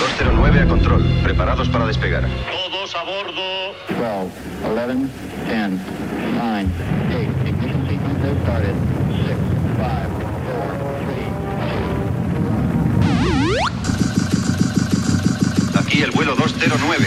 209 a control, preparados para despegar. Todos a bordo. 12, 11, 10, 9, 8, ignition sequence has started. 6, 5, 4, 3, Aquí el vuelo 209.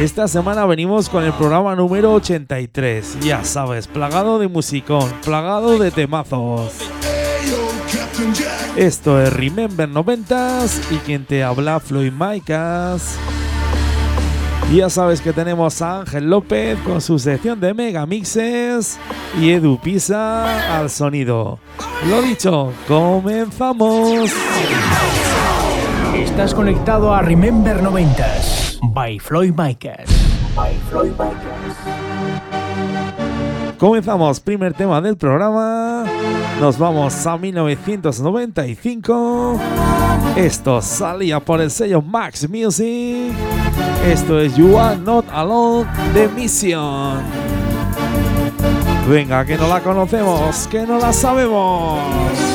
Esta semana venimos con el programa número 83, ya sabes, plagado de musicón, plagado de temazos. Esto es Remember 90s y quien te habla Floyd Micas. Y ya sabes que tenemos a Ángel López con su sección de megamixes y Edu Pisa al sonido. Lo dicho, comenzamos. Estás conectado a Remember 90s by Floyd Micas. By Floyd Micas. Comenzamos, primer tema del programa. Nos vamos a 1995. Esto salía por el sello Max Music. Esto es You Are Not Alone de Mission. Venga, que no la conocemos, que no la sabemos.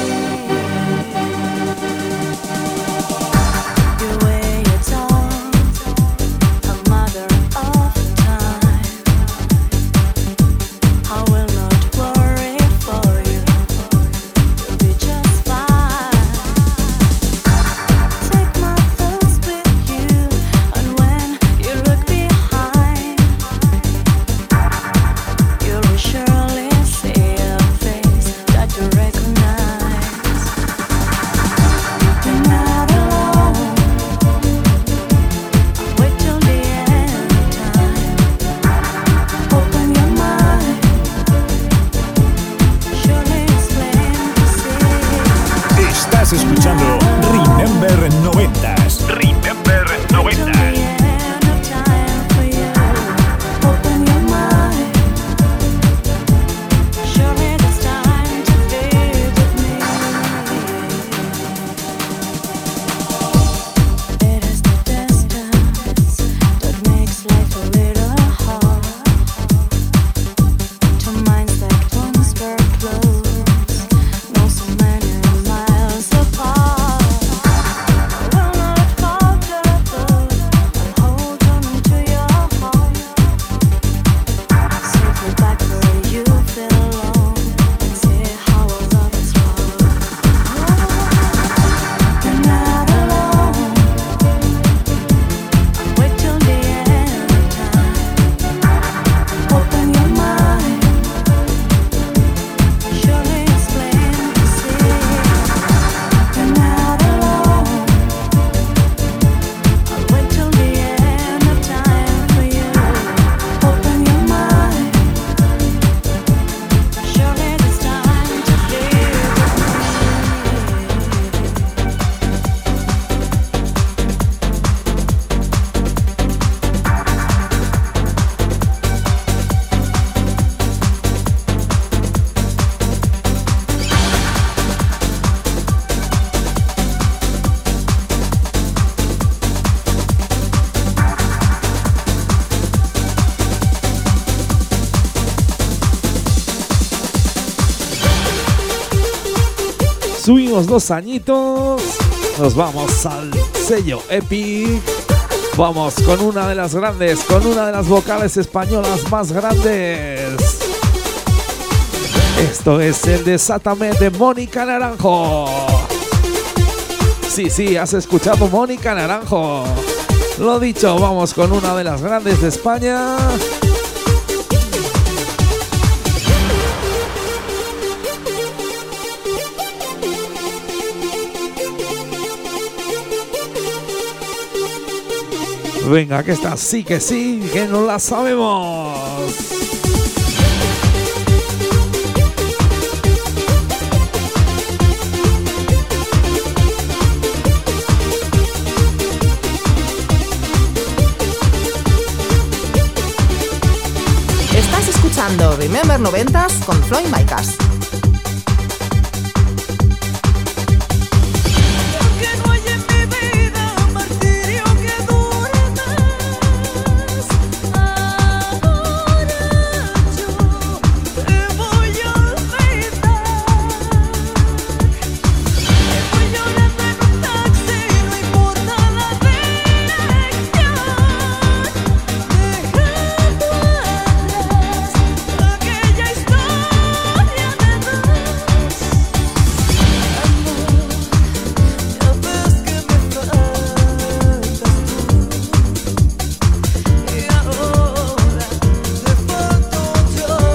Dos añitos. Nos vamos al sello Epic. Vamos con una de las grandes, con una de las vocales españolas más grandes. Esto es el Desátame de Mónica Naranjo. Sí, sí, has escuchado Mónica Naranjo. Lo dicho, vamos con una de las grandes de España. Venga, que esta sí que sí, que no la sabemos. Estás escuchando Remember 90s con Floyd Micas.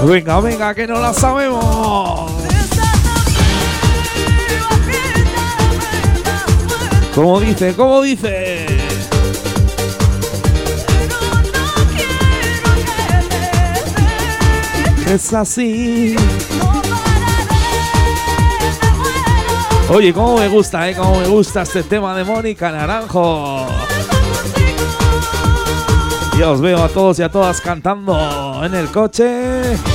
Venga, venga, que no la sabemos. ¿Cómo dice? ¿Cómo dice? Es así. Oye, cómo me gusta, eh, cómo me gusta este tema de Mónica Naranjo. Y os veo a todos y a todas cantando en el coche.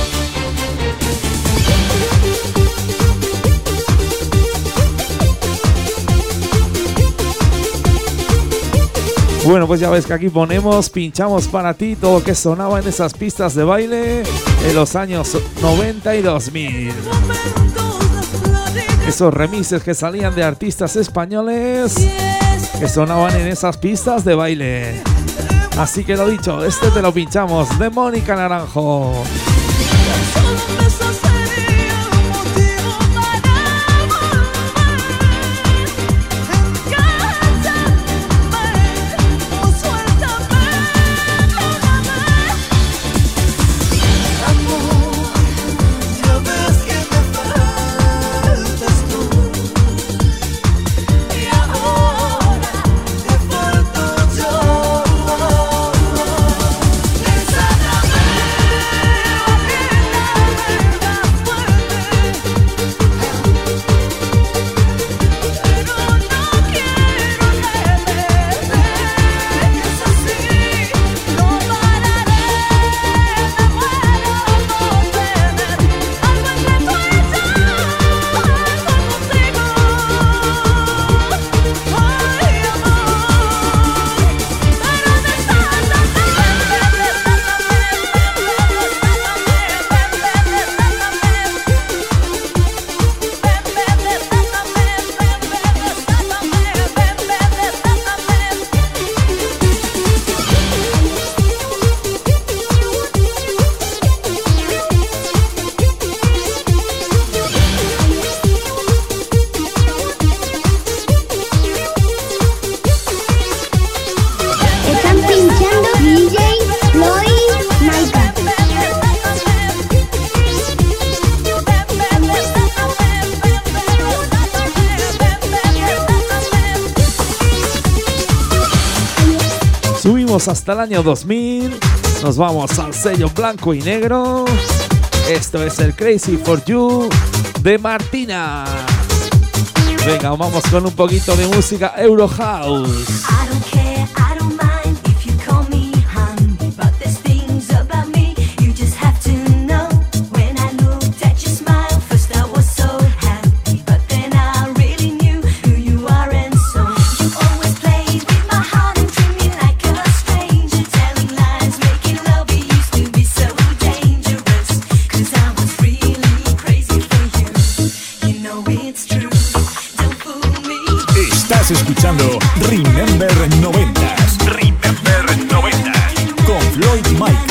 Bueno, pues ya ves que aquí ponemos, pinchamos para ti todo lo que sonaba en esas pistas de baile en los años 90 y 2000. Esos remixes que salían de artistas españoles que sonaban en esas pistas de baile. Así que lo dicho, este te lo pinchamos de Mónica Naranjo. Hasta el año 2000. Nos vamos al sello blanco y negro. Esto es el Crazy for You de Martina. Venga, vamos con un poquito de música Euro House. 90. Con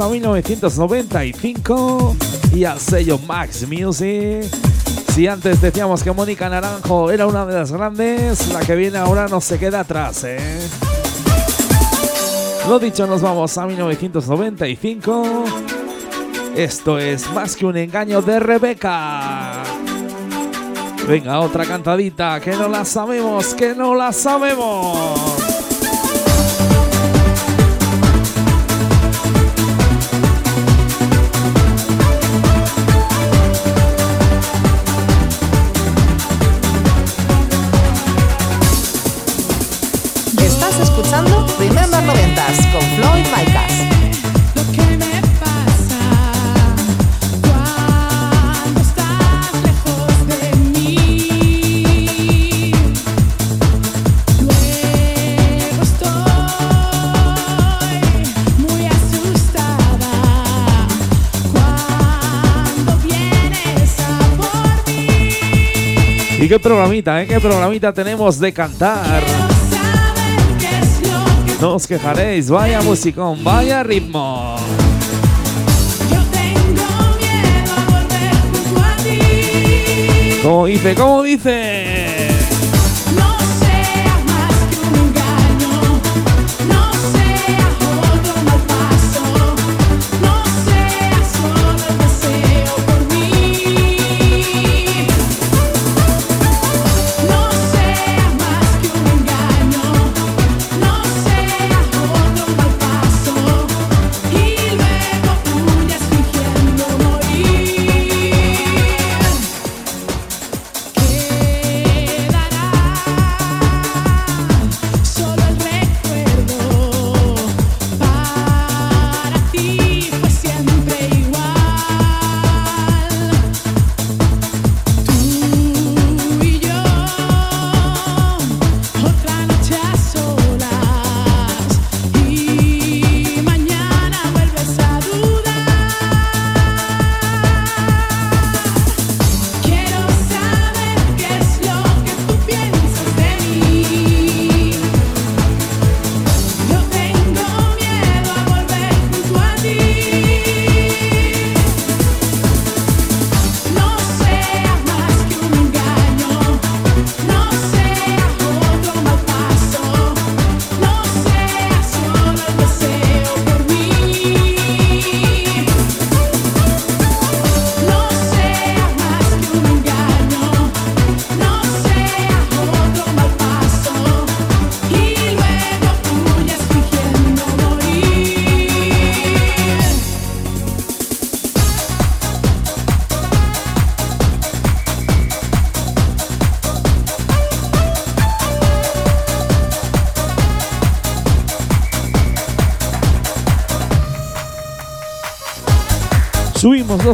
A 1995 y al sello Max Music. Si antes decíamos que Mónica Naranjo era una de las grandes, la que viene ahora no se queda atrás, ¿eh? Lo dicho, nos vamos a 1995. Esto es más que un engaño de Rebeca. Venga, otra cantadita, que no la sabemos, que no la sabemos. Qué programita, eh? ¿Qué programita tenemos de cantar? No os quejaréis, vaya musicón, vaya ritmo. ¿Cómo dice? ¿Cómo dice?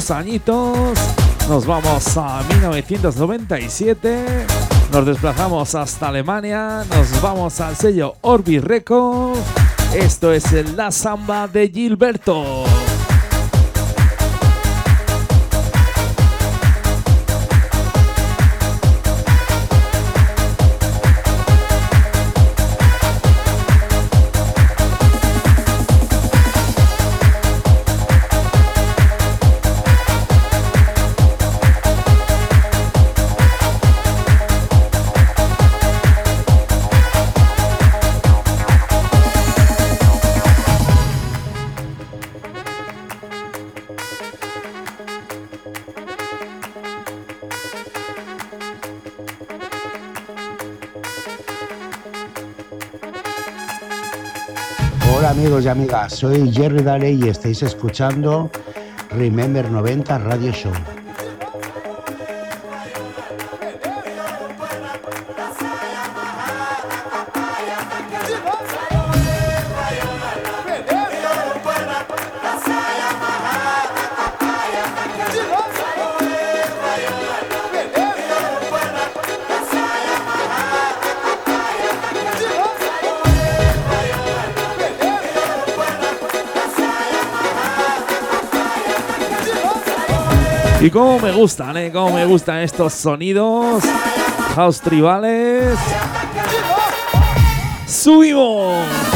Añitos, nos vamos a 1997, nos desplazamos hasta Alemania, nos vamos al sello Orbi Record. Esto es La Samba de Gilberto. Amigas, soy Jerry Daley y estáis escuchando Remember 90 Radio Show. Y cómo me gustan, ¿eh? Cómo me gustan estos sonidos. House tribales. ¡Subimos!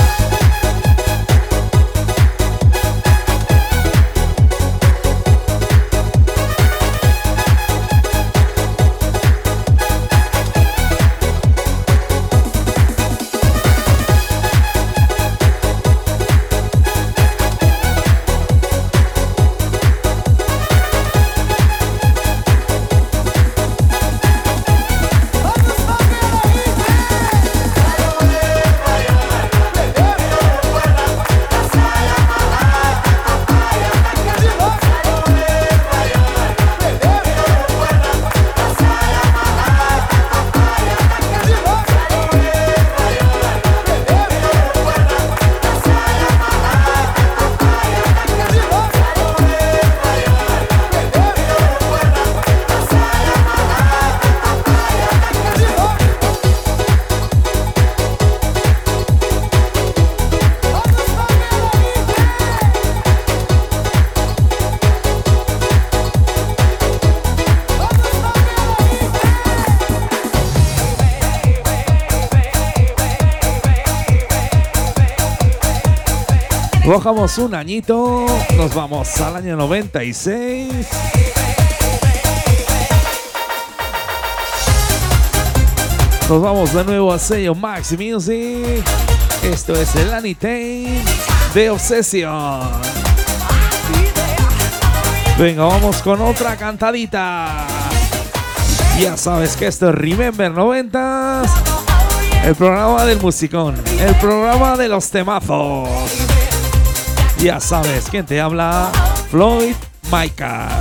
Bajamos un añito, nos vamos al año 96. Nos vamos de nuevo al sello Max Music. Esto es el Anytime de Obsession. Venga, vamos con otra cantadita. Ya sabes que esto es Remember 90s. El programa del musicón. El programa de los temazos. Ya sabes quién te habla. Floyd Micah.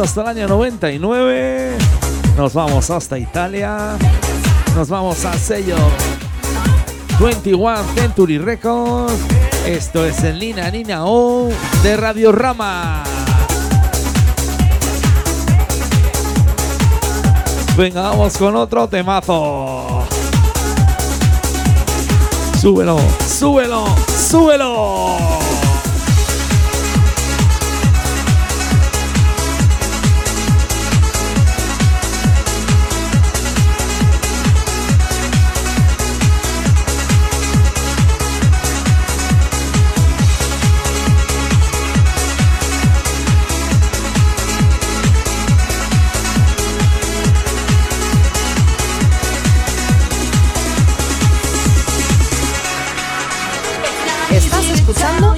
Hasta el año 99. Nos vamos hasta Italia. Nos vamos al sello 21 Century Records. Esto es el Nina Nina O de Radio Rama. Venga, vamos con otro temazo. Súbelo, súbelo, súbelo.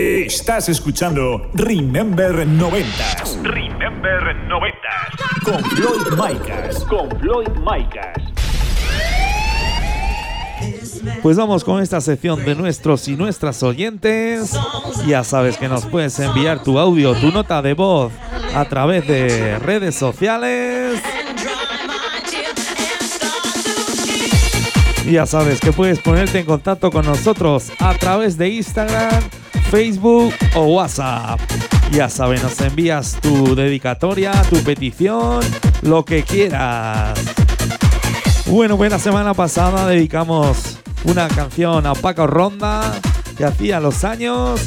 Estás escuchando Remember 90s. Remember 90s. Con Floyd Micas. Con Floyd Micas. Pues vamos con esta sección de nuestros y nuestras oyentes. Ya sabes que nos puedes enviar tu audio, tu nota de voz a través de redes sociales. Ya sabes que puedes ponerte en contacto con nosotros a través de Instagram, Facebook o WhatsApp. Ya sabes, nos envías tu dedicatoria, tu petición, lo que quieras. Bueno, pues la semana pasada dedicamos una canción a Paco Ronda que hacía los años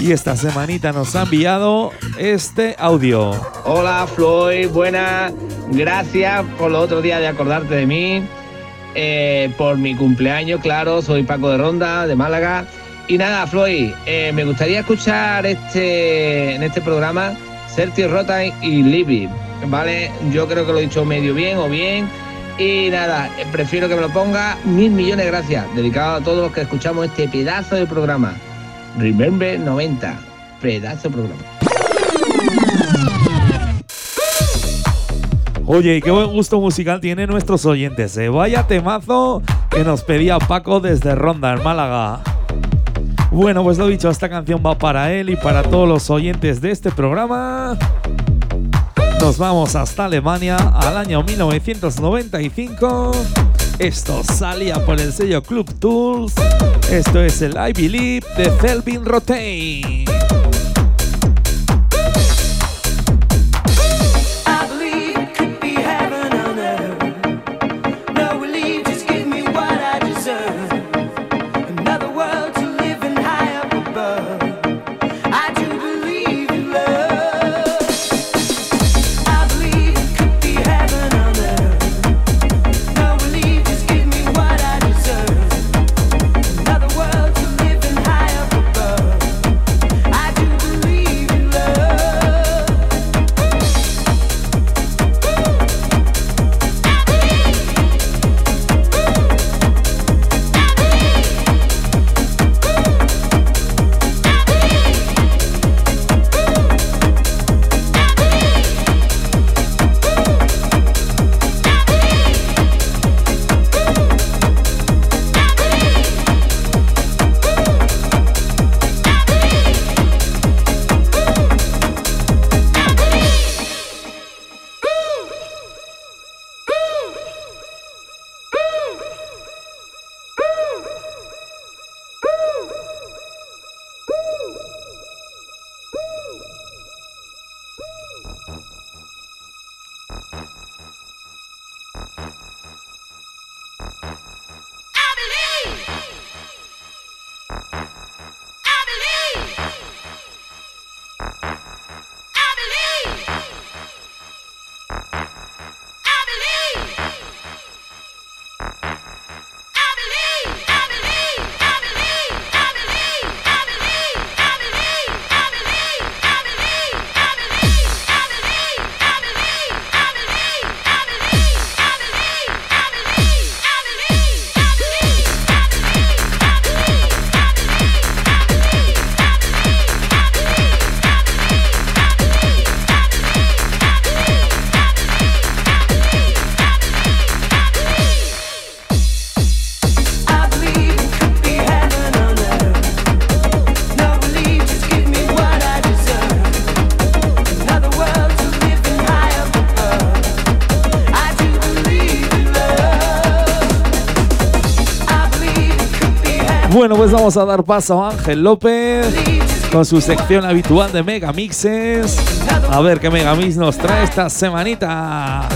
y esta semanita nos ha enviado este audio. Hola Floyd, buenas. Gracias por los otros días de acordarte de mí. eh, por mi cumpleaños, claro, soy Paco de Ronda, de Málaga. Y nada, Floyd, eh, me gustaría escuchar este en este programa Sergio Rota y Libby, ¿vale? Yo creo que lo he dicho medio bien o bien. Y nada, eh, prefiero que me lo ponga. Mil millones de gracias. Dedicado a todos los que escuchamos este pedazo de programa. Remember 90. Pedazo de programa. Oye, y qué buen gusto musical tienen nuestros oyentes. ¿eh? Vaya temazo que nos pedía Paco desde Ronda, en Málaga. Bueno, pues lo dicho, esta canción va para él y para todos los oyentes de este programa. Nos vamos hasta Alemania al año 1995. Esto salía por el sello Club Tools. Esto es el I Believe de Selvin Rotain. Vamos a dar paso a Ángel López con su sección habitual de Megamixes. A ver qué Megamix nos trae esta semanita.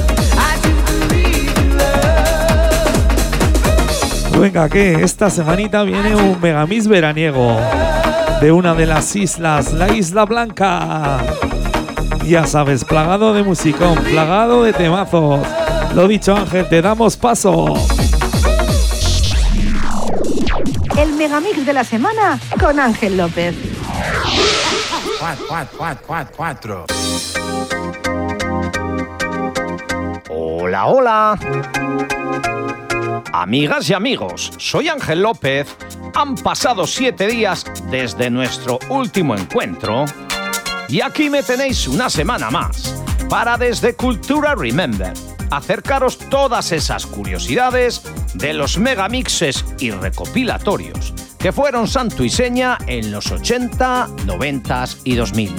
Venga, que esta semanita viene un Megamix veraniego de una de las islas, la Isla Blanca. Ya sabes, plagado de musicón, plagado de temazos. Lo dicho, Ángel, te damos paso. El megamix de la semana con Ángel López. Hola, hola. Amigas y amigos, soy Ángel López. Han pasado siete días desde nuestro último encuentro y aquí me tenéis una semana más para desde Cultura Remember acercaros todas esas curiosidades de los megamixes y recopilatorios que fueron santo y seña en los 80, 90 y 2000.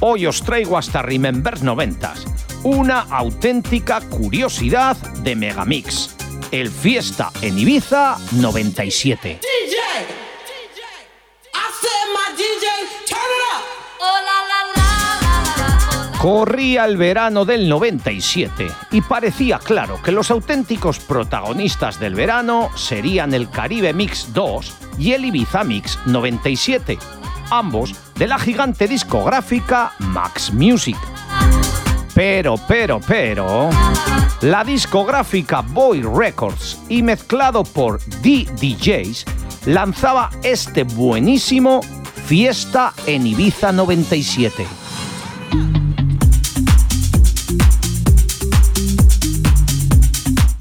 Hoy os traigo hasta Remember 90 una auténtica curiosidad de Megamix, el Fiesta en Ibiza 97. Corría el verano del 97 y parecía claro que los auténticos protagonistas del verano serían el Caribe Mix 2 y el Ibiza Mix 97. ambos de la gigante discográfica Max Music. Pero, pero, pero, la discográfica Boy Records y mezclado por D-DJs lanzaba este buenísimo Fiesta en Ibiza 97.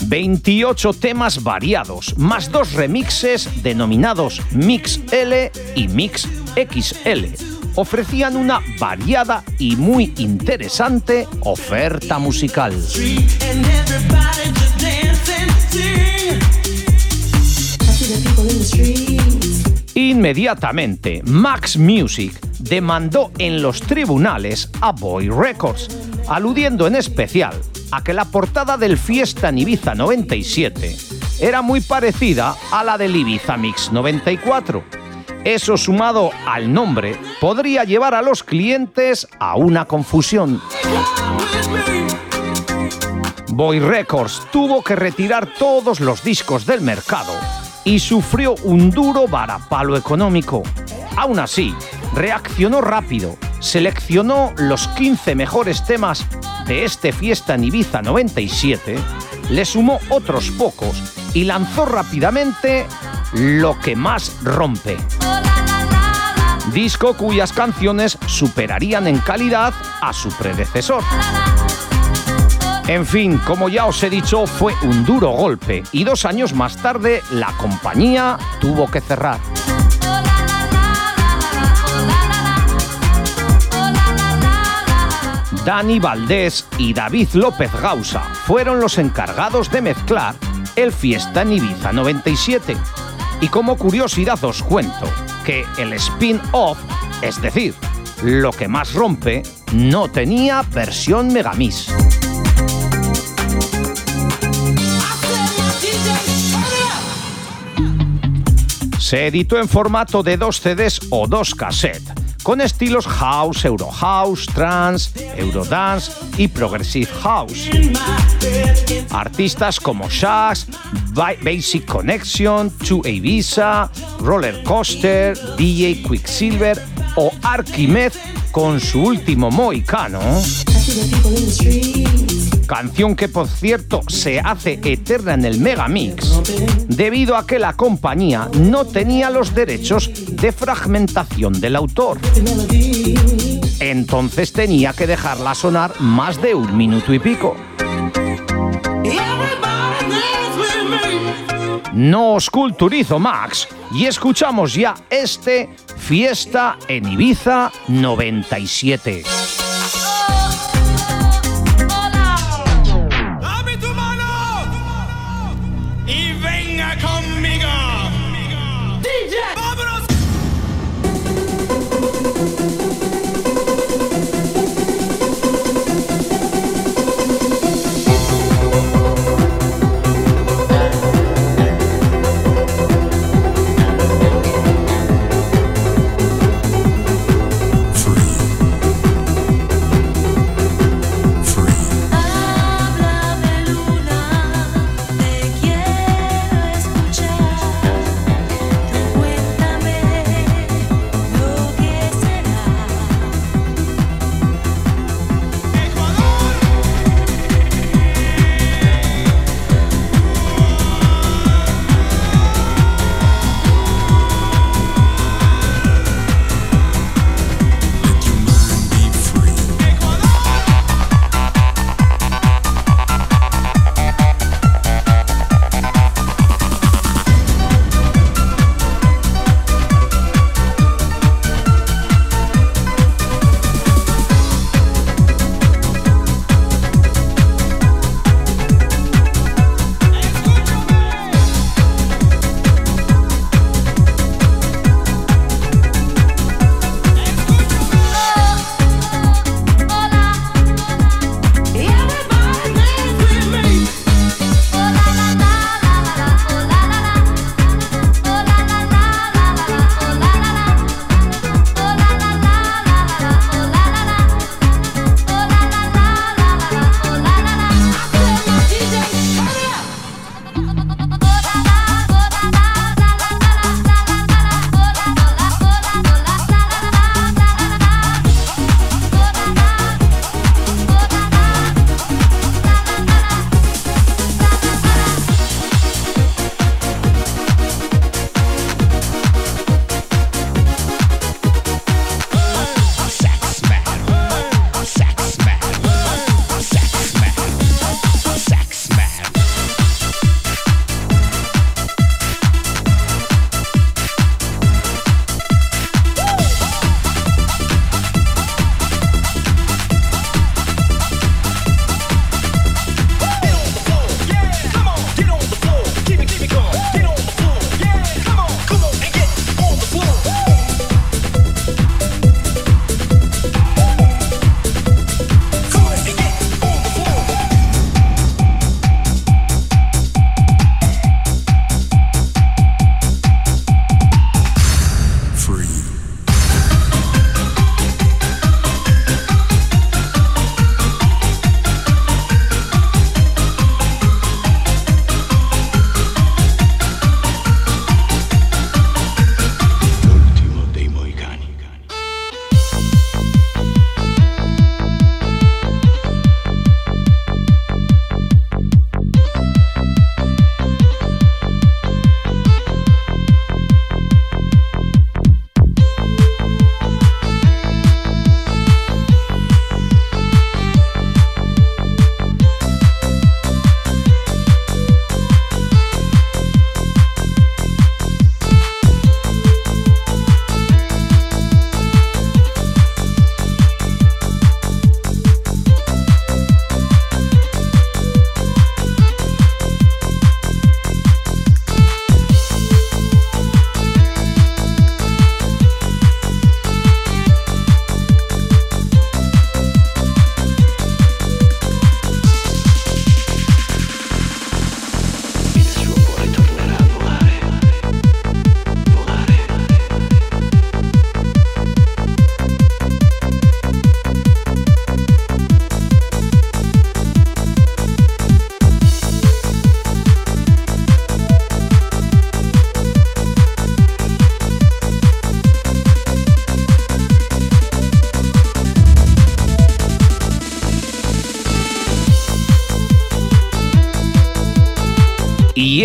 ...28 temas variados... ...más dos remixes denominados Mix L y Mix XL... ...ofrecían una variada y muy interesante oferta musical. Inmediatamente, Max Music demandó en los tribunales a Boy Records, aludiendo en especial a que la portada del Fiesta en Ibiza 97 era muy parecida a la del Ibiza Mix 94. Eso sumado al nombre podría llevar a los clientes a una confusión. Boy Records tuvo que retirar todos los discos del mercado y sufrió un duro varapalo económico. Aún así, reaccionó rápido, seleccionó los 15 mejores temas de este Fiesta en Ibiza 97, le sumó otros pocos y lanzó rápidamente Lo que más rompe. Disco cuyas canciones superarían en calidad a su predecesor. En fin, como ya os he dicho, fue un duro golpe y dos años más tarde la compañía tuvo que cerrar. Dani Valdés y David López Gausa fueron los encargados de mezclar el Fiesta en Ibiza 97. Y como curiosidad os cuento que el spin-off, es decir, lo que más rompe, no tenía versión Megamix. Se editó en formato de dos CDs o dos cassettes, con estilos house, euro house, trance, eurodance y progressive house. Artistas como Shax, Ba- Basic Connection, 2 Ibiza, Roller Coaster, DJ Quicksilver o Archimed con su último Moicano. Canción que por cierto se hace eterna en el Megamix debido a que la compañía no tenía los derechos de fragmentación del autor. Entonces tenía que dejarla sonar más de un minuto y pico. No os culturizo Max y escuchamos ya este Fiesta en Ibiza 97.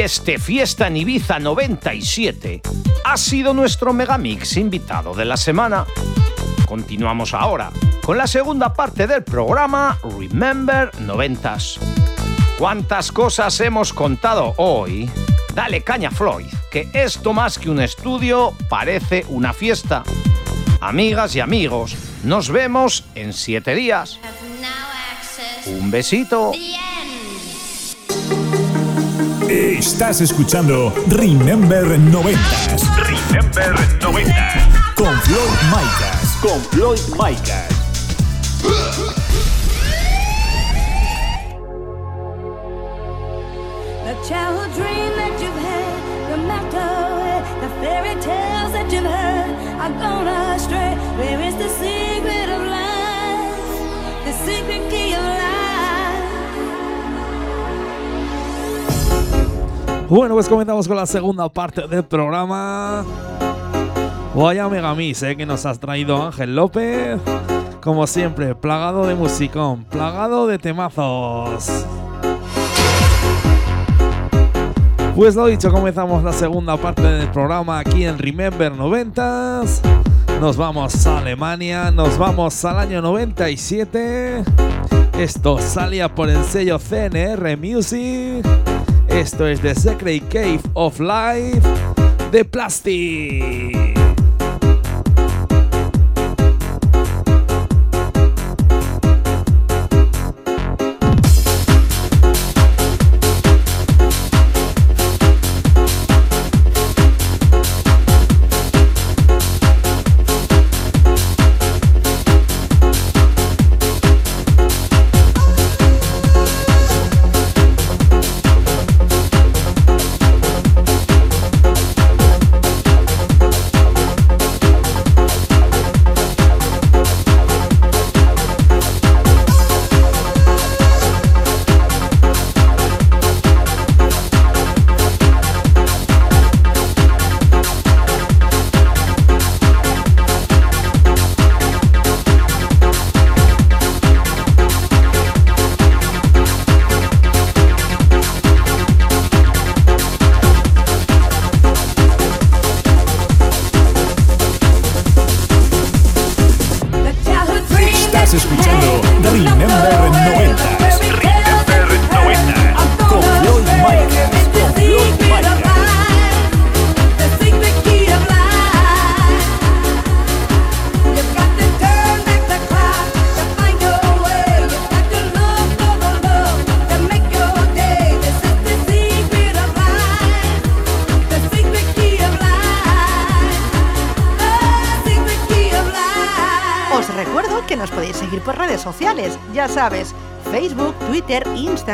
Este Fiesta en Ibiza 97 ha sido nuestro Megamix invitado de la semana. Continuamos ahora con la segunda parte del programa Remember 90s. ¿Cuántas cosas hemos contado hoy? Dale caña Floyd, que esto más que un estudio parece una fiesta. Amigas y amigos, nos vemos en siete días. Un besito. Estás escuchando Remember 90s. Remember 90. Con Floyd Micas. Con Floyd Micas. The childhood dream that you've had, no matter the fairy tales that you've heard are gone astray. Where Bueno, pues comenzamos con la segunda parte del programa. Vaya Megamix, eh, que nos has traído Ángel López. Como siempre, plagado de musicón, plagado de temazos. Pues lo dicho, comenzamos la segunda parte del programa aquí en Remember 90s. Nos vamos a Alemania, nos vamos al año 97. Esto salía por el sello CNR Music. Esto es The Secret Cave of Life de Plastic.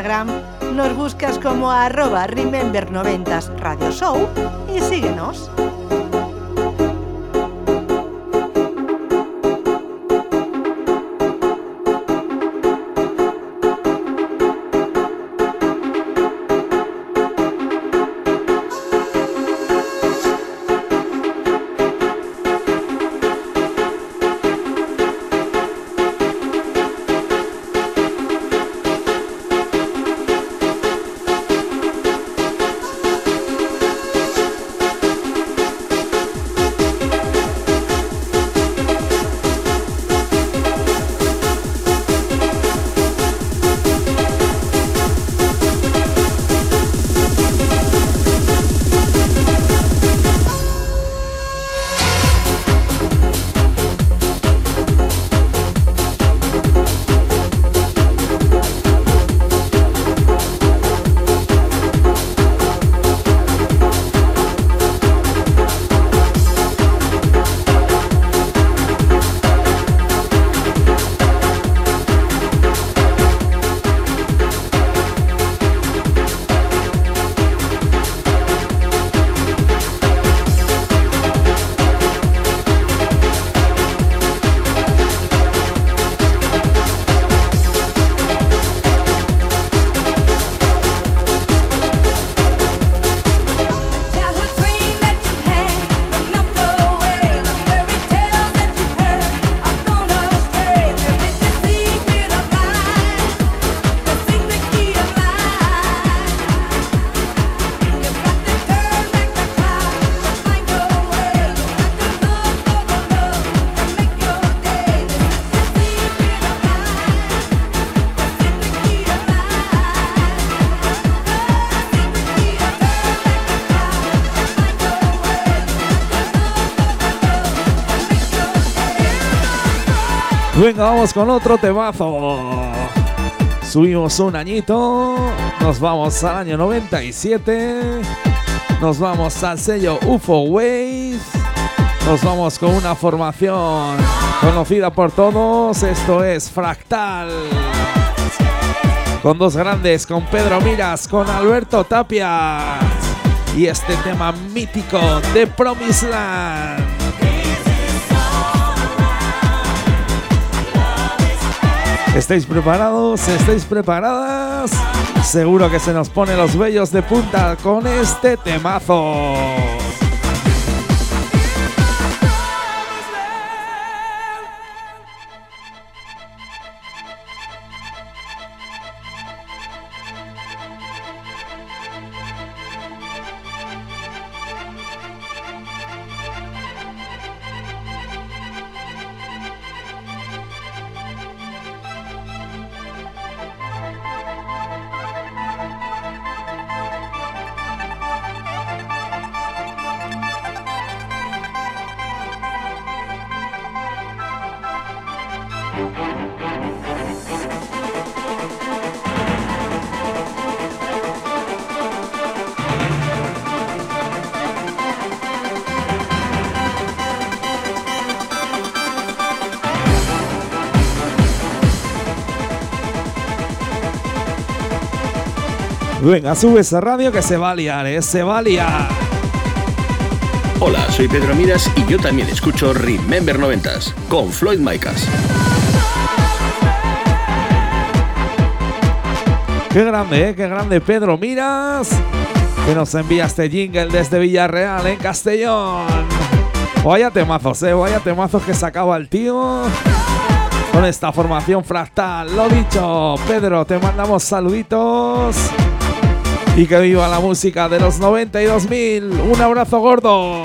Instagram. Venga, vamos con otro temazo. Subimos un añito, nos vamos al año 97, nos vamos al sello UFO Waves, nos vamos con una formación conocida por todos, esto es Fractal. Con dos grandes, con Pedro Miras, con Alberto Tapia. Y este tema mítico de Promised Land. ¿Estáis preparados? ¿Estáis preparadas? Seguro que se nos pone los vellos de punta con este temazo. Venga, sube esa radio que se va a liar, ¿eh? Se va a liar. Hola, soy Pedro Miras y yo también escucho Remember 90s con Floyd Micas. Qué grande, ¿eh? Qué grande Pedro Miras. Que nos envía este jingle desde Villarreal, en Castellón. Vaya temazos, ¿eh? Vaya temazos que sacaba el tío. Con esta formación fractal. Lo dicho, Pedro, te mandamos saluditos. Y que viva la música de los 92.000. Un abrazo gordo.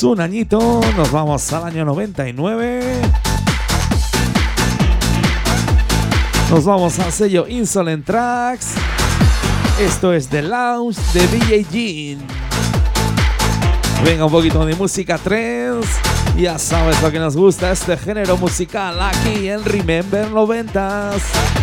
Un añito, nos vamos al año 99. Nos vamos al sello Insolent Tracks. Esto es The Lounge de DJ Jean. Venga, un poquito de música trance. Ya sabes lo que nos gusta este género musical aquí en Remember 90s.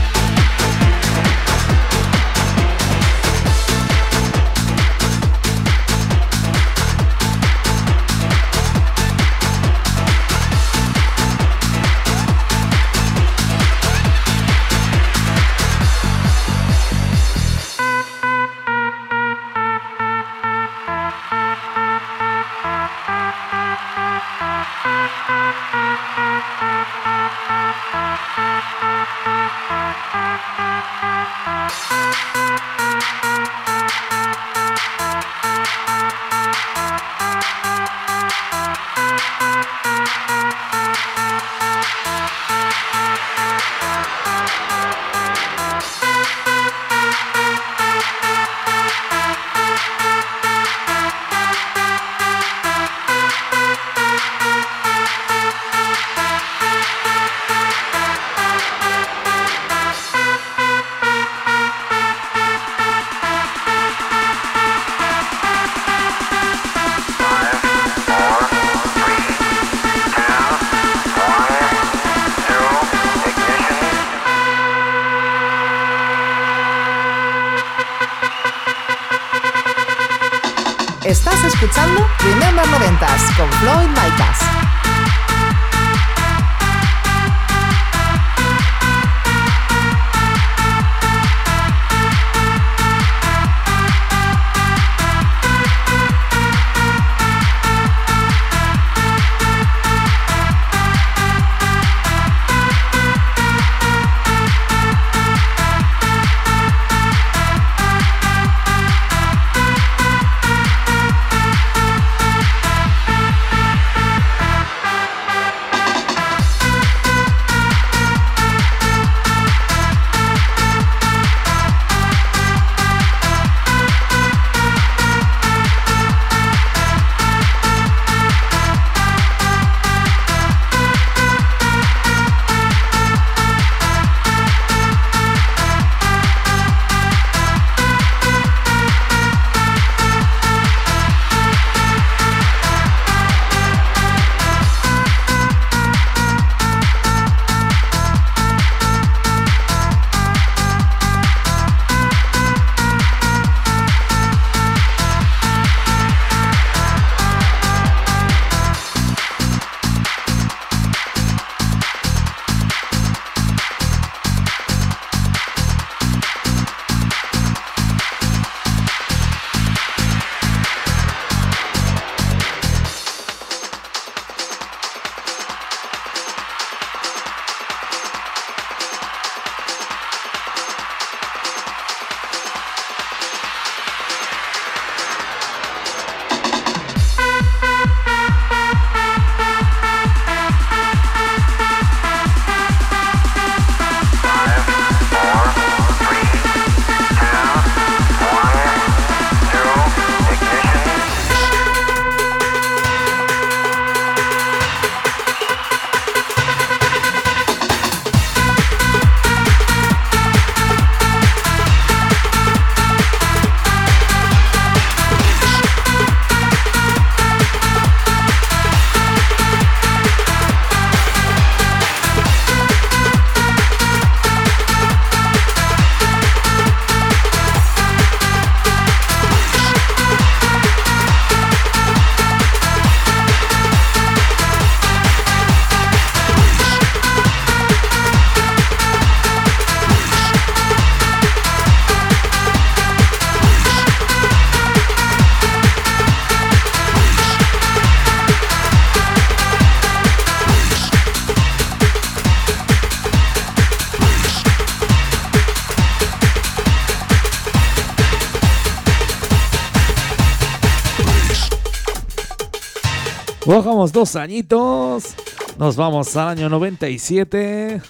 Bajamos dos añitos. Nos vamos al año 97.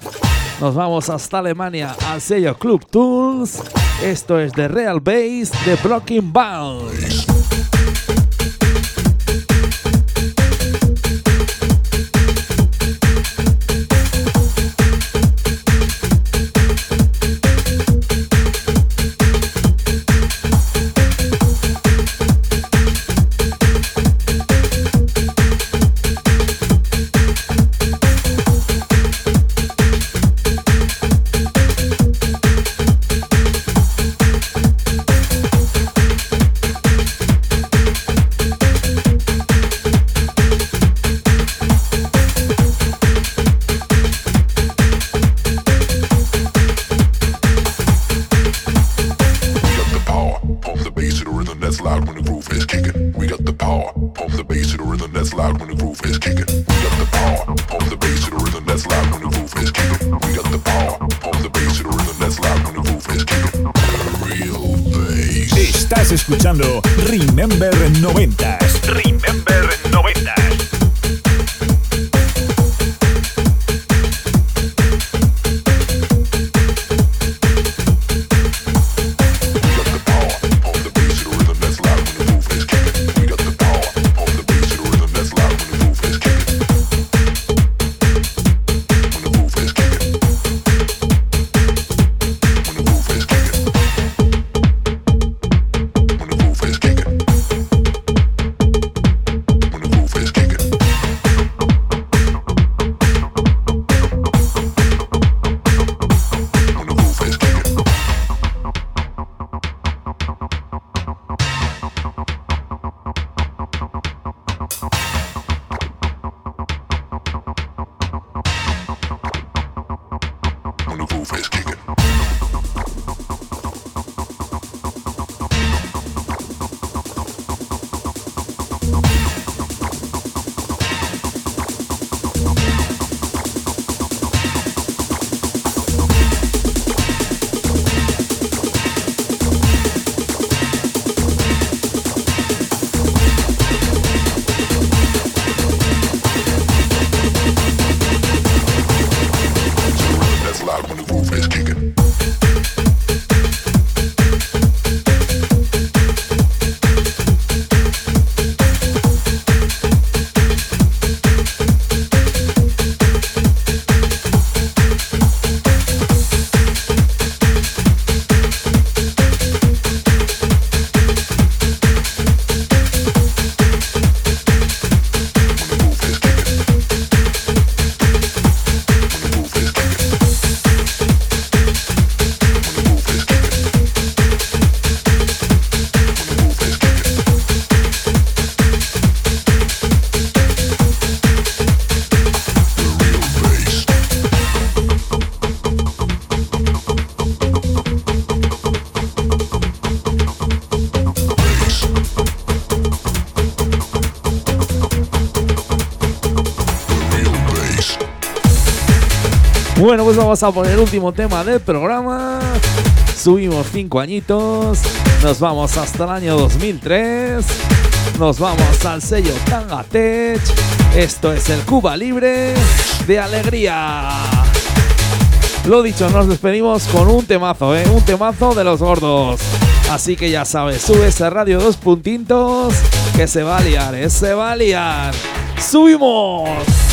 Nos vamos hasta Alemania al sello Club Tools. Esto es de Real Base de Blocking Bounce. Remember Bueno, pues vamos a poner el último tema del programa. Subimos cinco añitos. Nos vamos hasta el año 2003. Nos vamos al sello Tangatech. Esto es el Cuba Libre de Alegría. Lo dicho, nos despedimos con un temazo, ¿eh? Un temazo de los gordos. Así que ya sabes, sube ese radio dos puntitos que se va a liar, ¿eh? Se va a liar. ¡Subimos!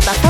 plataforma